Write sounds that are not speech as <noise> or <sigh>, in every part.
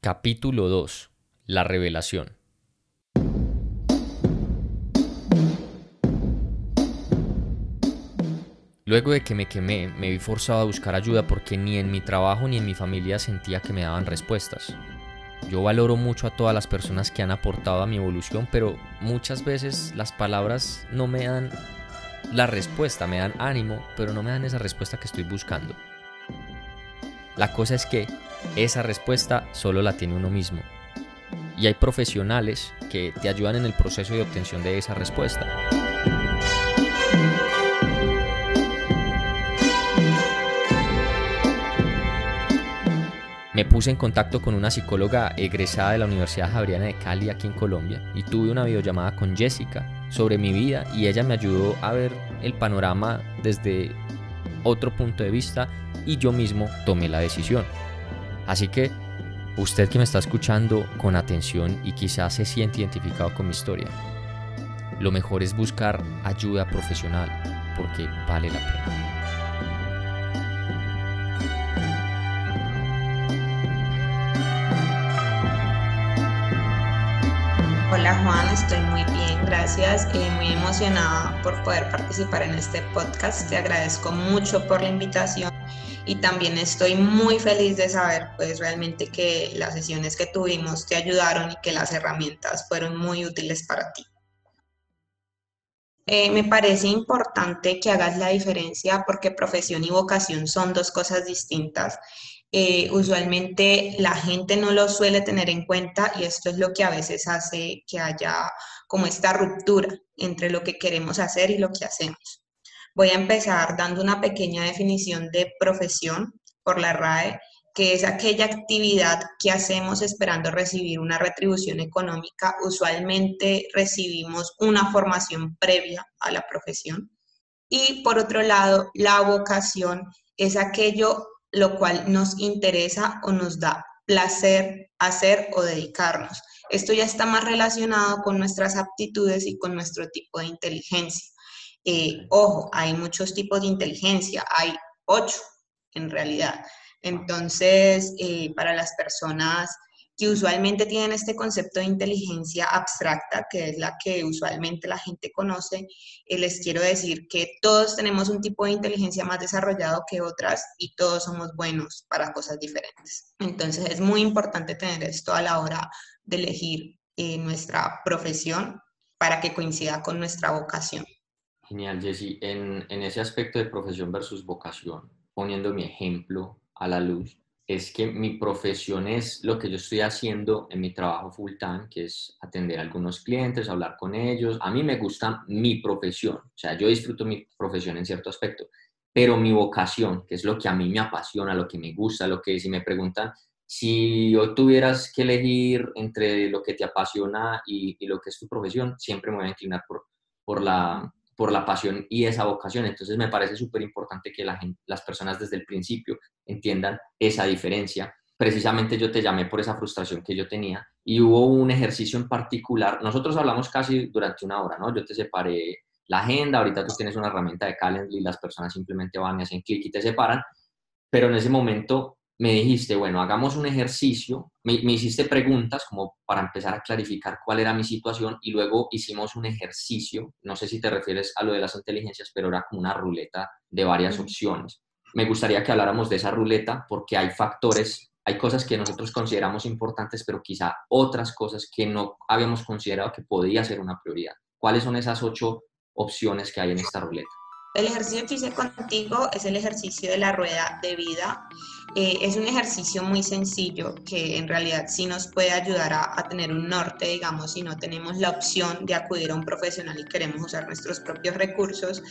Capítulo 2. La revelación. Luego de que me quemé, me vi forzado a buscar ayuda porque ni en mi trabajo ni en mi familia sentía que me daban respuestas. Yo valoro mucho a todas las personas que han aportado a mi evolución, pero muchas veces las palabras no me dan la respuesta, me dan ánimo, pero no me dan esa respuesta que estoy buscando. La cosa es que esa respuesta solo la tiene uno mismo. Y hay profesionales que te ayudan en el proceso de obtención de esa respuesta. Me puse en contacto con una psicóloga egresada de la Universidad Javeriana de Cali aquí en Colombia y tuve una videollamada con Jessica sobre mi vida y ella me ayudó a ver el panorama desde otro punto de vista y yo mismo tomé la decisión. Así que usted que me está escuchando con atención y quizás se siente identificado con mi historia, lo mejor es buscar ayuda profesional porque vale la pena. Hola Juan, estoy muy bien, gracias. Eh, muy emocionada por poder participar en este podcast. Te agradezco mucho por la invitación y también estoy muy feliz de saber pues realmente que las sesiones que tuvimos te ayudaron y que las herramientas fueron muy útiles para ti. Eh, me parece importante que hagas la diferencia porque profesión y vocación son dos cosas distintas. Eh, usualmente la gente no lo suele tener en cuenta y esto es lo que a veces hace que haya como esta ruptura entre lo que queremos hacer y lo que hacemos. Voy a empezar dando una pequeña definición de profesión por la RAE, que es aquella actividad que hacemos esperando recibir una retribución económica. Usualmente recibimos una formación previa a la profesión. Y por otro lado, la vocación es aquello lo cual nos interesa o nos da placer hacer o dedicarnos. Esto ya está más relacionado con nuestras aptitudes y con nuestro tipo de inteligencia. Eh, ojo, hay muchos tipos de inteligencia, hay ocho en realidad. Entonces, eh, para las personas que usualmente tienen este concepto de inteligencia abstracta, que es la que usualmente la gente conoce, eh, les quiero decir que todos tenemos un tipo de inteligencia más desarrollado que otras y todos somos buenos para cosas diferentes. Entonces, es muy importante tener esto a la hora de elegir nuestra profesión para que coincida con nuestra vocación. Genial, Jessy. En, en ese aspecto de profesión versus vocación, poniendo mi ejemplo a la luz, es que mi profesión es lo que yo estoy haciendo en mi trabajo full time, que es atender a algunos clientes, hablar con ellos. A mí me gusta mi profesión, o sea, yo disfruto mi profesión en cierto aspecto, pero mi vocación, que es lo que a mí me apasiona, lo que me gusta, lo que si me preguntan, si hoy tuvieras que elegir entre lo que te apasiona y, y lo que es tu profesión, siempre me voy a inclinar por, por la, por la pasión y esa vocación. Entonces me parece súper importante que la las personas desde el principio entiendan esa diferencia. Precisamente yo te llamé por esa frustración que yo tenía y hubo un ejercicio en particular. Nosotros hablamos casi durante una hora, ¿no? Yo te separé la agenda, ahorita tú tienes una herramienta de Calendly las personas simplemente van y hacen clic y te separan, pero en ese momento me dijiste, bueno, hagamos un ejercicio, me, hiciste preguntas como para empezar a clarificar cuál era mi situación y luego hicimos un ejercicio, no sé si te refieres a lo de las inteligencias, pero era como una ruleta de varias opciones. Me gustaría que habláramos de esa ruleta porque hay factores, hay cosas que nosotros consideramos importantes, pero quizá otras cosas que no habíamos considerado que podía ser una prioridad. ¿Cuáles son esas ocho opciones que hay en esta ruleta? El ejercicio que hice contigo es el ejercicio de la rueda de vida eh, es un ejercicio muy sencillo que en realidad sí nos puede ayudar a, tener un norte, digamos, si no tenemos la opción de acudir a un profesional y queremos usar nuestros propios recursos.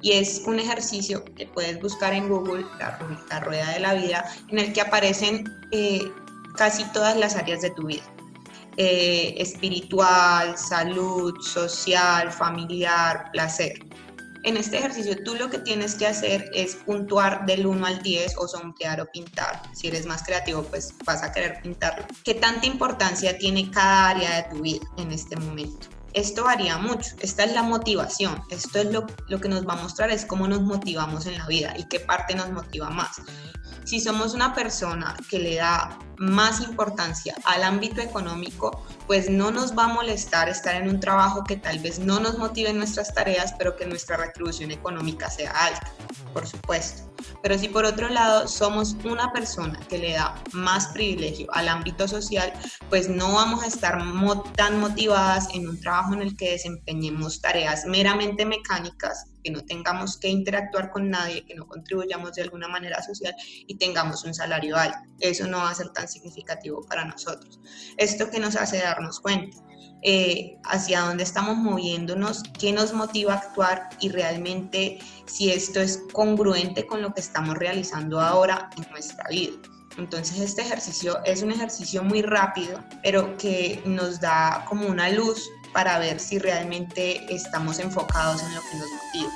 Y es un ejercicio que puedes buscar en Google, la, rueda de la vida, en el que aparecen eh, casi todas las áreas de tu vida. Eh, espiritual, salud, social, familiar, placer. En este ejercicio tú lo que tienes que hacer es puntuar del 1 al 10 o sombrear o pintar. Si eres más creativo, pues vas a querer pintarlo. ¿Qué tanta importancia tiene cada área de tu vida en este momento? Esto varía mucho. Esta es la motivación. Esto es lo, lo que nos va a mostrar, es cómo nos motivamos en la vida y qué parte nos motiva más. Si somos una persona que le da más importancia al ámbito económico, pues no nos va a molestar estar en un trabajo que tal vez no nos motive en nuestras tareas, pero que nuestra retribución económica sea alta, por supuesto. Pero si por otro lado somos una persona que le da más privilegio al ámbito social, pues no vamos a estar tan motivadas en un trabajo en el que desempeñemos tareas meramente mecánicas, que no tengamos que interactuar con nadie, que no contribuyamos de alguna manera social y tengamos un salario alto. Eso no va a ser tan significativo para nosotros. Esto que nos hace darnos cuenta eh, hacia dónde estamos moviéndonos, qué nos motiva a actuar y realmente si esto es congruente con lo que estamos realizando ahora en nuestra vida. Entonces este ejercicio es un ejercicio muy rápido, pero que nos da como una luz para ver si realmente estamos enfocados en lo que nos motiva.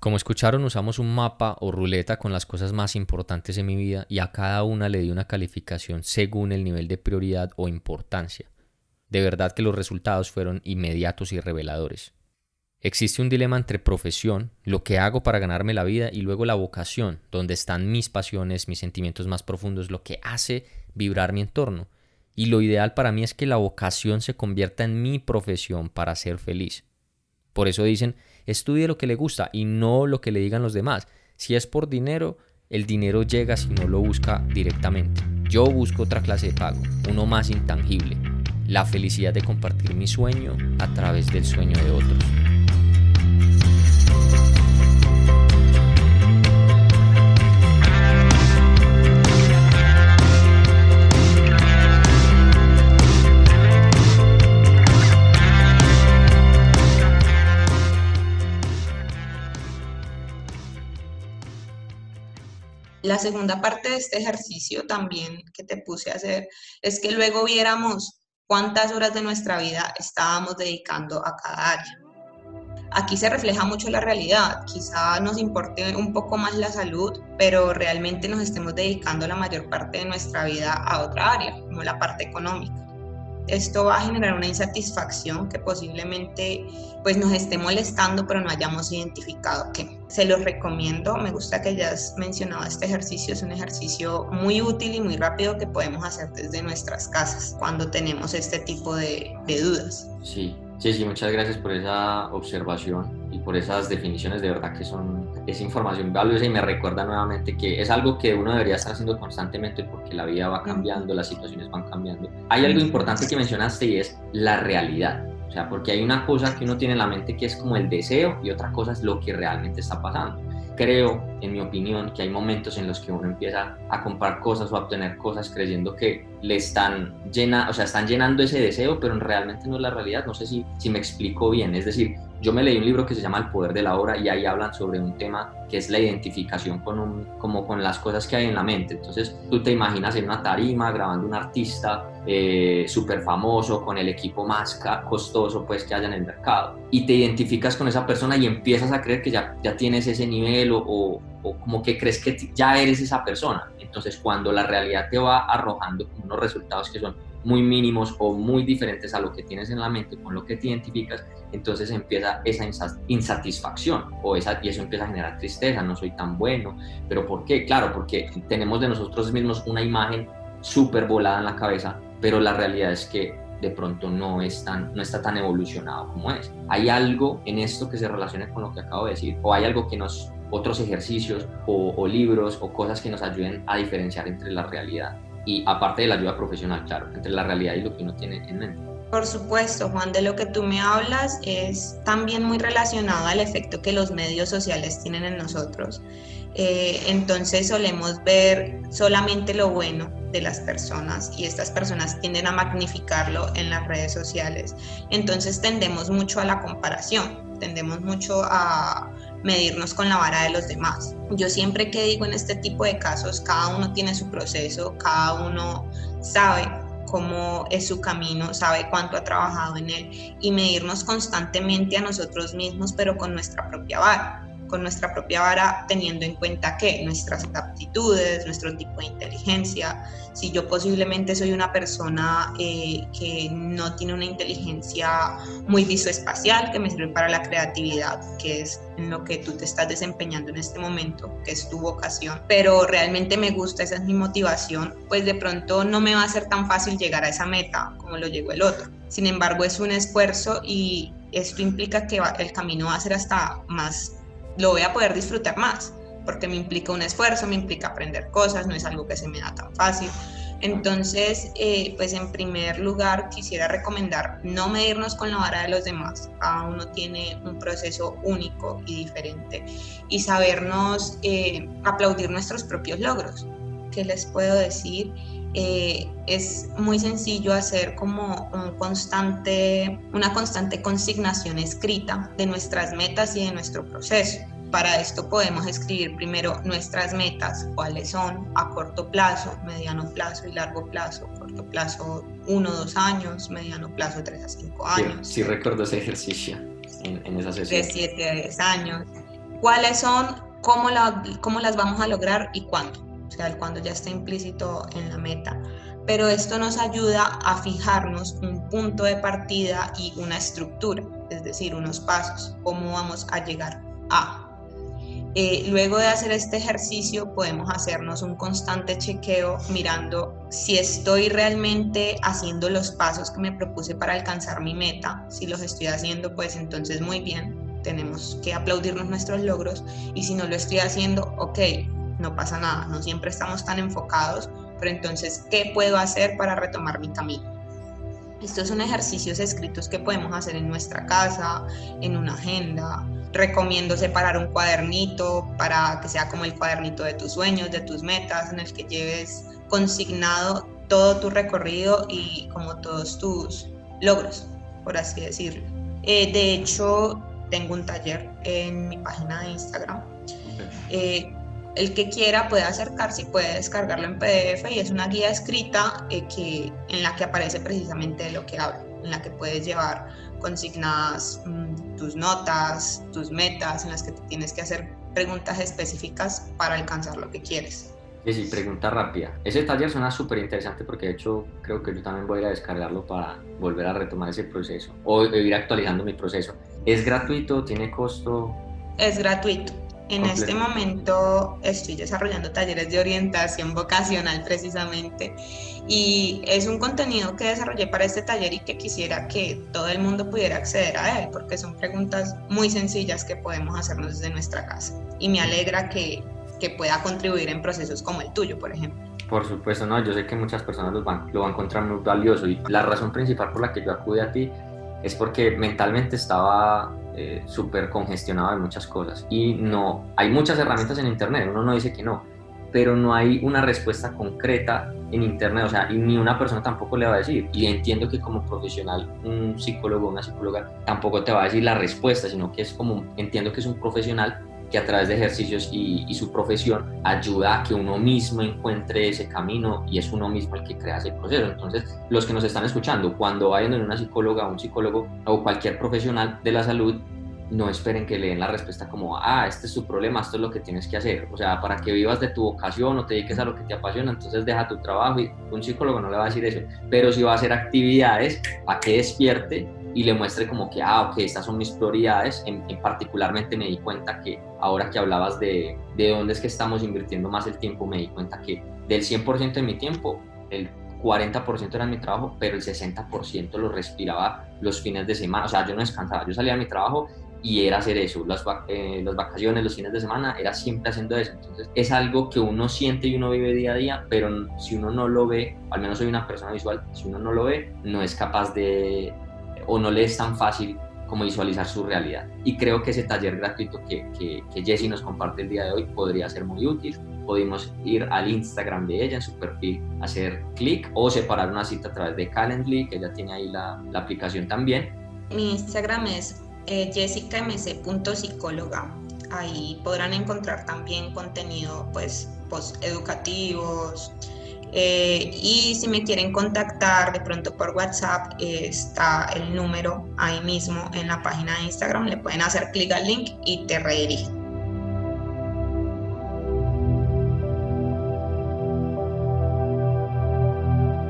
Como escucharon, usamos un mapa o ruleta con las cosas más importantes en mi vida y a cada una le di una calificación según el nivel de prioridad o importancia. De verdad que los resultados fueron inmediatos y reveladores. Existe un dilema entre profesión, lo que hago para ganarme la vida, y luego la vocación, donde están mis pasiones, mis sentimientos más profundos, lo que hace vibrar mi entorno. Y lo ideal para mí es que la vocación se convierta en mi profesión para ser feliz. Por eso dicen, estudie lo que le gusta y no lo que le digan los demás. Si es por dinero, el dinero llega si no lo busca directamente. Yo busco otra clase de pago, uno más intangible, la felicidad de compartir mi sueño a través del sueño de otros. La segunda parte de este ejercicio también que te puse a hacer es que luego viéramos cuántas horas de nuestra vida estábamos dedicando a cada área. Aquí se refleja mucho la realidad, quizá nos importe un poco más la salud, pero realmente nos estemos dedicando la mayor parte de nuestra vida a otra área, como la parte económica esto va a generar una insatisfacción que posiblemente pues nos esté molestando, pero no hayamos identificado qué. Se los recomiendo, me gusta que hayas mencionado este ejercicio, es un ejercicio muy útil y muy rápido que podemos hacer desde nuestras casas cuando tenemos este tipo de, de dudas. Sí, sí, sí, muchas gracias por esa observación y por esas definiciones de verdad que son es información valiosa y me recuerda nuevamente que es algo que uno debería estar haciendo constantemente porque la vida va cambiando, las situaciones van cambiando. Hay algo importante que mencionaste y es la realidad. O sea, porque hay una cosa que uno tiene en la mente que es como el deseo y otra cosa es lo que realmente está pasando. Creo, en mi opinión, que hay momentos en los que uno empieza a comprar cosas o a obtener cosas creyendo que le están, llena, o sea, están llenando ese deseo, pero realmente no es la realidad. No sé si, si me explico bien. Es decir, yo me leí un libro que se llama El poder de la obra y ahí hablan sobre un tema que es la identificación con, un, como con las cosas que hay en la mente. Entonces tú te imaginas en una tarima grabando un artista eh, súper famoso con el equipo más costoso pues que haya en el mercado y te identificas con esa persona y empiezas a creer que ya, ya tienes ese nivel o, o, como que crees que ya eres esa persona. Entonces cuando la realidad te va arrojando unos resultados que son muy mínimos o muy diferentes a lo que tienes en la mente, con lo que te identificas, entonces empieza esa insatisfacción o esa, y eso empieza a generar tristeza, no soy tan bueno, pero ¿por qué? Claro, porque tenemos de nosotros mismos una imagen súper volada en la cabeza, pero la realidad es que de pronto no, es tan, no está tan evolucionado como es. Hay algo en esto que se relacione con lo que acabo de decir, o hay algo que nos, otros ejercicios o, libros o cosas que nos ayuden a diferenciar entre la realidad y aparte de la ayuda profesional, claro, entre la realidad y lo que uno tiene en mente. Por supuesto, Juan, de lo que tú me hablas es también muy relacionado al efecto que los medios sociales tienen en nosotros. Eh, entonces solemos ver solamente lo bueno de las personas y estas personas tienden a magnificarlo en las redes sociales. Entonces tendemos mucho a la comparación, tendemos mucho a medirnos con la vara de los demás. Yo siempre que digo en este tipo de casos, cada uno tiene su proceso, cada uno sabe cómo es su camino, sabe cuánto ha trabajado en él y medirnos constantemente a nosotros mismos, pero con nuestra propia vara. con nuestra propia vara, teniendo en cuenta que nuestras aptitudes, nuestro tipo inteligencia, si yo posiblemente soy una persona eh, que no tiene una inteligencia muy visoespacial, que me sirve para la creatividad, que es en lo que tú te estás desempeñando en este momento, que es tu vocación, pero realmente me gusta, esa es mi motivación, pues de pronto no me va a ser tan fácil llegar a esa meta como lo llegó el otro. Sin embargo, es un esfuerzo y esto implica que el camino va a ser hasta más, lo voy a poder disfrutar más, porque me implica un esfuerzo, me implica aprender cosas, no es algo que se me da tan fácil. Entonces, eh, pues en primer lugar quisiera recomendar no medirnos con la vara de los demás. Cada uno tiene un proceso único y diferente y sabernos eh, aplaudir nuestros propios logros. ¿Qué les puedo decir? Eh, es muy sencillo hacer como un constante, una constante consignación escrita de nuestras metas y de nuestro proceso. Para esto podemos escribir primero nuestras metas, cuáles son a corto plazo, mediano plazo y largo plazo. Corto plazo, uno, dos años, mediano plazo, tres a cinco años. Sí, recuerdo ese ejercicio en, en esa sesión. De siete a diez años. ¿Cuáles son? Cómo, la, ¿Cómo las vamos a lograr y cuándo? o sea, el cuando ya está implícito en la meta. Pero esto nos ayuda a fijarnos un punto de partida y una estructura, es decir, unos pasos, cómo vamos a llegar a. Eh, luego de hacer este ejercicio podemos hacernos un constante chequeo mirando si estoy realmente haciendo los pasos que me propuse para alcanzar mi meta. Si los estoy haciendo, pues entonces muy bien, tenemos que aplaudirnos nuestros logros y si no lo estoy haciendo, ok, no pasa nada, no siempre estamos tan enfocados, pero entonces, ¿qué puedo hacer para retomar mi camino? Estos son ejercicios escritos que podemos hacer en nuestra casa, en una agenda. Recomiendo separar un cuadernito para que sea como el cuadernito de tus sueños, de tus metas, en el que lleves consignado todo tu recorrido y como todos tus logros, por así decirlo. Eh, de hecho, tengo un taller en mi página de Instagram. Eh, el que quiera puede acercarse y puede descargarlo en PDF y es una guía escrita eh, que, en la que aparece precisamente de lo que hablo, en la que puedes llevar consignadas mm, tus notas, tus metas, en las que te tienes que hacer preguntas específicas para alcanzar lo que quieres. Sí, sí, pregunta rápida. Ese taller suena súper interesante porque de hecho creo que yo también voy a ir a descargarlo para volver a retomar ese proceso o ir actualizando mi proceso. ¿Es gratuito? ¿Tiene costo? Es gratuito. En este momento estoy desarrollando talleres de orientación vocacional precisamente y es un contenido que desarrollé para este taller y que quisiera que todo el mundo pudiera acceder a él porque son preguntas muy sencillas que podemos hacernos desde nuestra casa y me alegra que, que pueda contribuir en procesos como el tuyo, por ejemplo. Por supuesto, no, yo sé que muchas personas lo van, lo van a encontrar muy valioso y la razón principal por la que yo acude a ti es porque mentalmente estaba eh, súper congestionado de muchas cosas. Y no, hay muchas herramientas en Internet, uno no dice que no, pero no hay una respuesta concreta en Internet, o sea, y ni una persona tampoco le va a decir. Y entiendo que como profesional, un psicólogo una psicóloga tampoco te va a decir la respuesta, sino que es como, entiendo que es un profesional que a través de ejercicios y, su profesión ayuda a que uno mismo encuentre ese camino y es uno mismo el que crea ese proceso. Entonces, los que nos están escuchando, cuando vayan en una psicóloga, un psicólogo o cualquier profesional de la salud, no esperen que le den la respuesta como, ah, este es tu problema, esto es lo que tienes que hacer. O sea, para que vivas de tu vocación o te dediques a lo que te apasiona, entonces deja tu trabajo y un psicólogo no le va a decir eso. Pero si va a hacer actividades para que despierte y le muestre como que, ah, ok, estas son mis prioridades. En, particularmente me di cuenta que ahora que hablabas de, de dónde es que estamos invirtiendo más el tiempo, me di cuenta que del 100% de mi tiempo, el 40% era mi trabajo, pero el 60% lo respiraba los fines de semana. O sea, yo no descansaba, yo salía a mi trabajo y era hacer eso. Las, eh, las vacaciones, los fines de semana, era siempre haciendo eso. Entonces, es algo que uno siente y uno vive día a día, pero si uno no lo ve, al menos soy una persona visual, si uno no lo ve, no es capaz de, o no le es tan fácil como visualizar su realidad. Y creo que ese taller gratuito que, que, que nos comparte el día de hoy podría ser muy útil. Podemos ir al Instagram de ella, en su perfil, hacer clic o separar una cita a través de Calendly, que ella tiene ahí la, la aplicación también. Mi Instagram es eh, jessicamc.psicóloga. Ahí podrán encontrar también contenido pues, educativos, eh, y si me quieren contactar de pronto por WhatsApp, eh, está el número ahí mismo en la página de Instagram. Le pueden hacer clic al link y te redirige.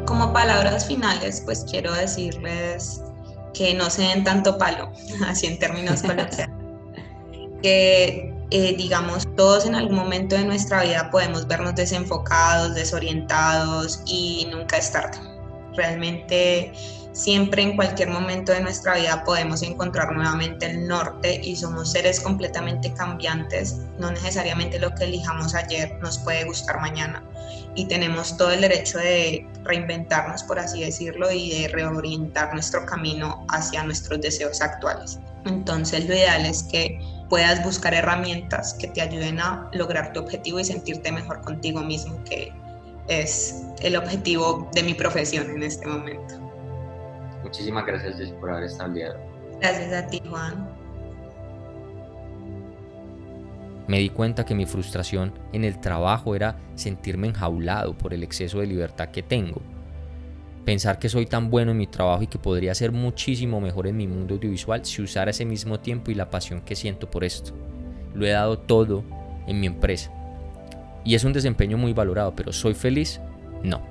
Como palabras finales, pues quiero decirles que no se den tanto palo, <laughs> así en términos coloquiales. <laughs> que eh, digamos, todos en algún momento de nuestra vida podemos vernos desenfocados, desorientados y nunca es tarde. Realmente siempre en cualquier momento de nuestra vida podemos encontrar nuevamente el norte y somos seres completamente cambiantes. No necesariamente lo que elijamos ayer nos puede gustar mañana y tenemos todo el derecho de reinventarnos, por así decirlo, y de reorientar nuestro camino hacia nuestros deseos actuales. Entonces lo ideal es que puedas buscar herramientas que te ayuden a lograr tu objetivo y sentirte mejor contigo mismo, que es el objetivo de mi profesión en este momento. Muchísimas gracias, por haber estado Gracias a ti, Juan. Me di cuenta que mi frustración en el trabajo era sentirme enjaulado por el exceso de libertad que tengo. Pensar que soy tan bueno en mi trabajo y que podría ser muchísimo mejor en mi mundo audiovisual si usara ese mismo tiempo y la pasión que siento por esto. Lo he dado todo en mi empresa. Y es un desempeño muy valorado, pero ¿soy feliz? No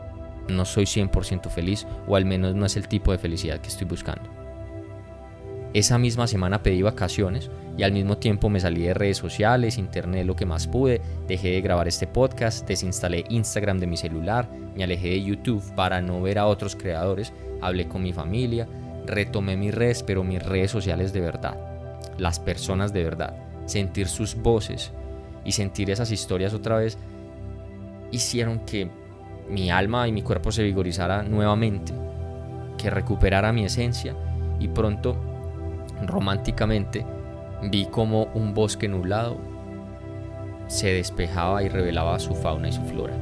no soy 100% feliz o al menos no es el tipo de felicidad que estoy buscando. Esa misma semana pedí vacaciones y al mismo tiempo me salí de redes sociales, internet lo que más pude, dejé de grabar este podcast, desinstalé Instagram de mi celular, me alejé de YouTube para no ver a otros creadores, hablé con mi familia, retomé mis redes, pero mis redes sociales de verdad, las personas de verdad, sentir sus voces y sentir esas historias otra vez hicieron que mi alma y mi cuerpo se vigorizara nuevamente, que recuperara mi esencia y pronto, románticamente, vi como un bosque nublado se despejaba y revelaba su fauna y su flora.